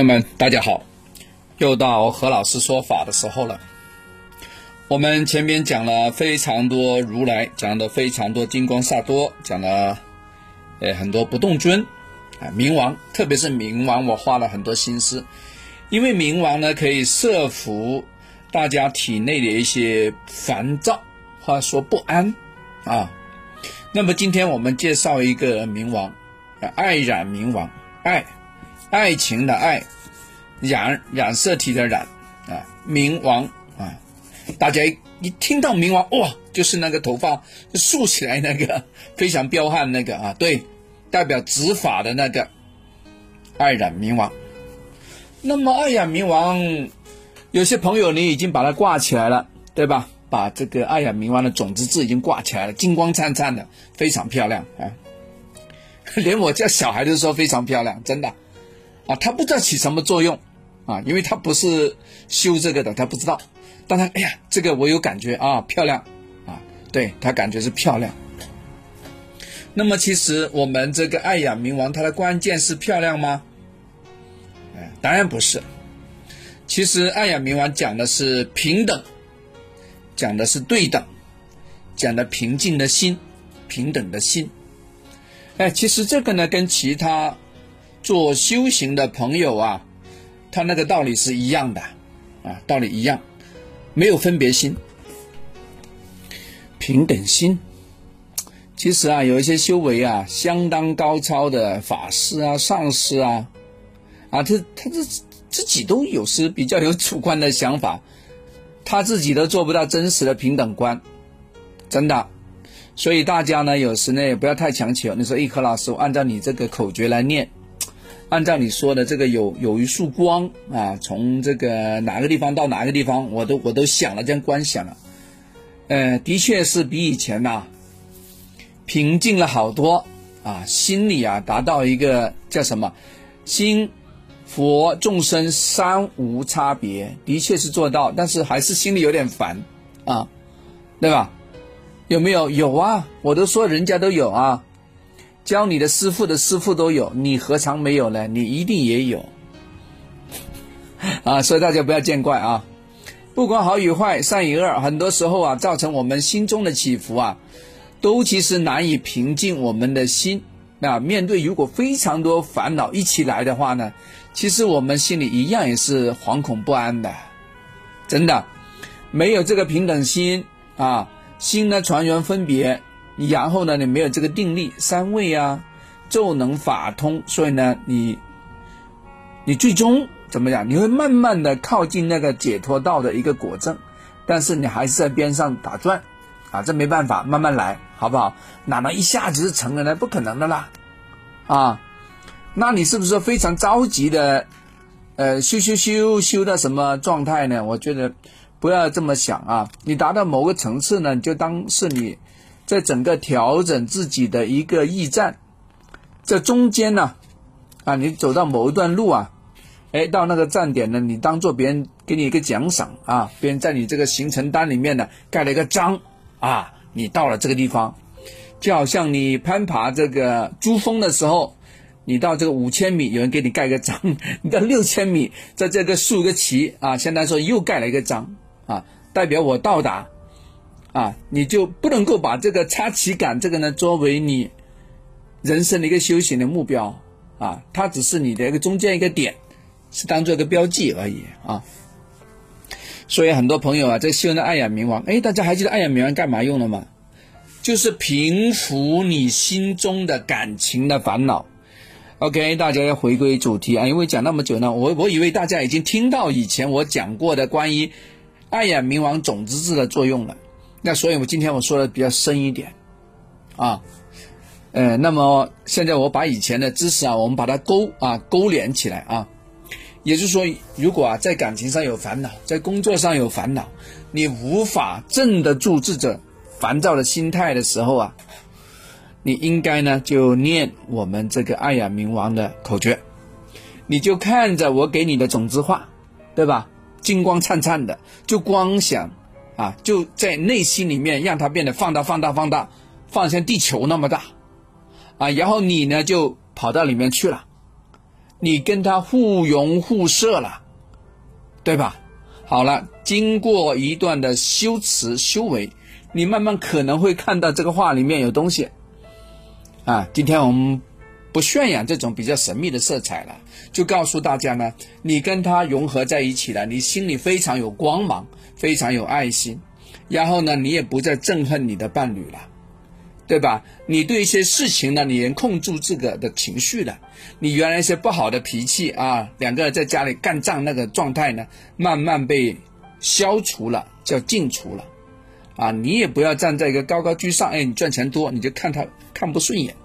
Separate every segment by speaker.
Speaker 1: 朋友们，大家好，又到何老师说法的时候了。我们前面讲了非常多如来，讲的非常多金光萨多，讲了呃很多不动尊啊冥王，特别是冥王，我花了很多心思，因为冥王呢可以摄服大家体内的一些烦躁，或者说不安啊。那么今天我们介绍一个冥王，爱染冥王，爱。爱情的爱，染染色体的染啊，冥王啊，大家一听到冥王哇，就是那个头发竖起来那个非常彪悍那个啊，对，代表执法的那个爱染冥王。那么爱染冥王，有些朋友你已经把它挂起来了，对吧？把这个爱染冥王的种子字已经挂起来了，金光灿灿的，非常漂亮啊！连我家小孩都说非常漂亮，真的。啊，他不知道起什么作用，啊，因为他不是修这个的，他不知道。但他哎呀，这个我有感觉啊，漂亮，啊，对他感觉是漂亮。那么其实我们这个爱养冥王，它的关键是漂亮吗？哎，当然不是。其实爱养冥王讲的是平等，讲的是对等，讲的平静的心，平等的心。哎，其实这个呢，跟其他。做修行的朋友啊，他那个道理是一样的，啊，道理一样，没有分别心，平等心。其实啊，有一些修为啊相当高超的法师啊、上师啊，啊，他他这自己都有时比较有主观的想法，他自己都做不到真实的平等观，真的。所以大家呢，有时呢也不要太强求。你说，一颗老师，我按照你这个口诀来念。按照你说的这个有有一束光啊，从这个哪个地方到哪个地方，我都我都想了，这样观想了，呃，的确是比以前呐平静了好多啊，心里啊达到一个叫什么心佛众生三无差别，的确是做到，但是还是心里有点烦啊，对吧？有没有？有啊，我都说人家都有啊。教你的师傅的师傅都有，你何尝没有呢？你一定也有 啊！所以大家不要见怪啊！不管好与坏、善与恶，很多时候啊，造成我们心中的起伏啊，都其实难以平静我们的心啊。面对如果非常多烦恼一起来的话呢，其实我们心里一样也是惶恐不安的。真的，没有这个平等心啊，心呢传缘分别。然后呢，你没有这个定力三位啊，就能法通，所以呢，你你最终怎么样？你会慢慢的靠近那个解脱道的一个果证，但是你还是在边上打转，啊，这没办法，慢慢来，好不好？哪能一下子就成了呢？不可能的啦，啊，那你是不是非常着急的，呃，修修修修到什么状态呢？我觉得不要这么想啊，你达到某个层次呢，就当是你。在整个调整自己的一个驿站，这中间呢，啊，你走到某一段路啊，哎，到那个站点呢，你当做别人给你一个奖赏啊，别人在你这个行程单里面呢盖了一个章啊，你到了这个地方，就好像你攀爬这个珠峰的时候，你到这个五千米，有人给你盖个章；你到六千米，在这个竖个旗啊，相当于说又盖了一个章啊，代表我到达。啊，你就不能够把这个插旗杆这个呢作为你人生的一个修行的目标啊，它只是你的一个中间一个点，是当做一个标记而已啊。所以很多朋友啊，在修那爱养冥王，哎，大家还记得爱养冥王干嘛用的吗？就是平复你心中的感情的烦恼。OK，大家要回归主题啊，因为讲那么久呢，我我以为大家已经听到以前我讲过的关于爱养冥王种子字的作用了。那所以，我今天我说的比较深一点，啊，呃，那么现在我把以前的知识啊，我们把它勾啊勾连起来啊，也就是说，如果啊在感情上有烦恼，在工作上有烦恼，你无法镇得住这种烦躁的心态的时候啊，你应该呢就念我们这个爱呀冥王的口诀，你就看着我给你的种子画，对吧？金光灿灿的，就光想。啊，就在内心里面让它变得放大、放大、放大，放像地球那么大，啊，然后你呢就跑到里面去了，你跟它互融互摄了，对吧？好了，经过一段的修辞修为，你慢慢可能会看到这个话里面有东西。啊，今天我们不渲染这种比较神秘的色彩了，就告诉大家呢，你跟他融合在一起了，你心里非常有光芒，非常有爱心，然后呢，你也不再憎恨你的伴侣了。对吧？你对一些事情呢，你能控制这个的情绪的，你原来一些不好的脾气啊，两个人在家里干仗那个状态呢，慢慢被消除了，叫净除了，啊，你也不要站在一个高高居上，哎，你赚钱多，你就看他看不顺眼，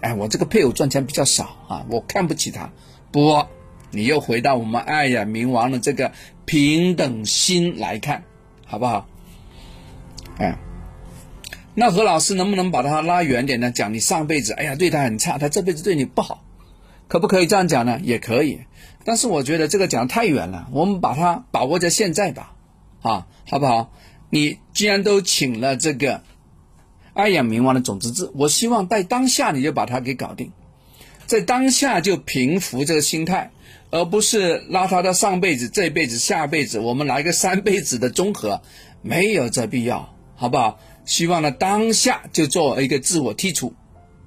Speaker 1: 哎，我这个配偶赚钱比较少啊，我看不起他，不，你又回到我们爱呀冥王的这个平等心来看，好不好？哎。那何老师能不能把他拉远点呢？讲你上辈子，哎呀，对他很差，他这辈子对你不好，可不可以这样讲呢？也可以，但是我觉得这个讲太远了，我们把它把握在现在吧，啊，好不好？你既然都请了这个爱养冥王的种子字，我希望在当下你就把它给搞定，在当下就平复这个心态，而不是拉他到上辈子、这辈子、下辈子，我们来个三辈子的综合，没有这必要，好不好？希望呢，当下就做一个自我剔除，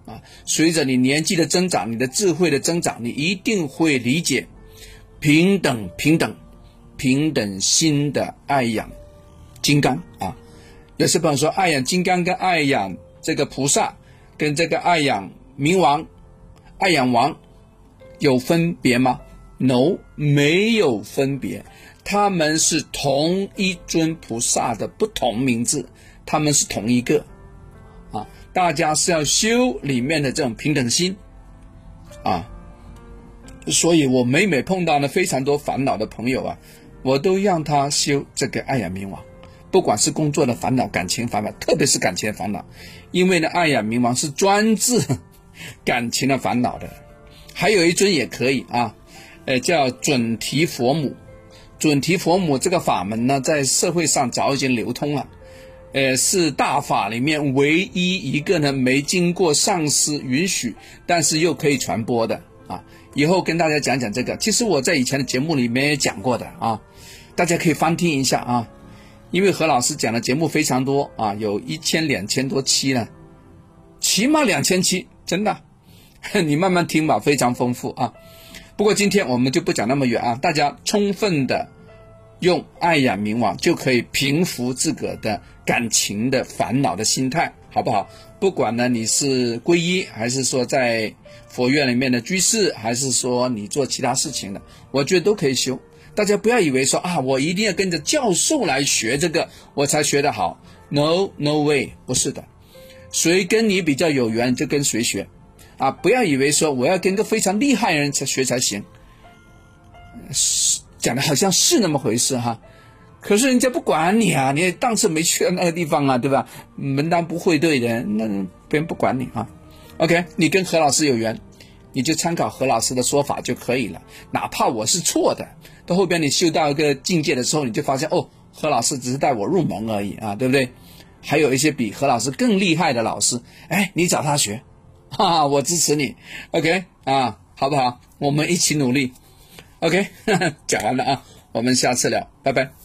Speaker 1: 啊，随着你年纪的增长，你的智慧的增长，你一定会理解平等、平等、平等心的爱养金刚啊。有些朋友说，爱养金刚跟爱养这个菩萨，跟这个爱养冥王、爱养王有分别吗？No，没有分别，他们是同一尊菩萨的不同名字。他们是同一个，啊，大家是要修里面的这种平等心，啊，所以我每每碰到呢非常多烦恼的朋友啊，我都让他修这个爱养冥王，不管是工作的烦恼、感情烦恼，特别是感情烦恼，因为呢爱呀冥王是专治 感情的烦恼的，还有一尊也可以啊，呃，叫准提佛母，准提佛母这个法门呢，在社会上早已经流通了。呃，是大法里面唯一一个呢没经过上师允许，但是又可以传播的啊。以后跟大家讲讲这个，其实我在以前的节目里面也讲过的啊，大家可以翻听一下啊。因为何老师讲的节目非常多啊，有一千两千多期呢，起码两千期，真的，你慢慢听吧，非常丰富啊。不过今天我们就不讲那么远啊，大家充分的。用爱养冥王就可以平复自个的感情的烦恼的心态，好不好？不管呢你是皈依，还是说在佛院里面的居士，还是说你做其他事情的，我觉得都可以修。大家不要以为说啊，我一定要跟着教授来学这个，我才学得好。No no way，不是的。谁跟你比较有缘，就跟谁学。啊，不要以为说我要跟个非常厉害人才学才行。是。讲的好像是那么回事哈，可是人家不管你啊，你当时没去那个地方啊，对吧？门当不会对人，那别人不管你啊。OK，你跟何老师有缘，你就参考何老师的说法就可以了。哪怕我是错的，到后边你修到一个境界的时候，你就发现哦，何老师只是带我入门而已啊，对不对？还有一些比何老师更厉害的老师，哎，你找他学，哈哈，我支持你。OK 啊，好不好？我们一起努力。OK，讲完了啊，我们下次聊，拜拜。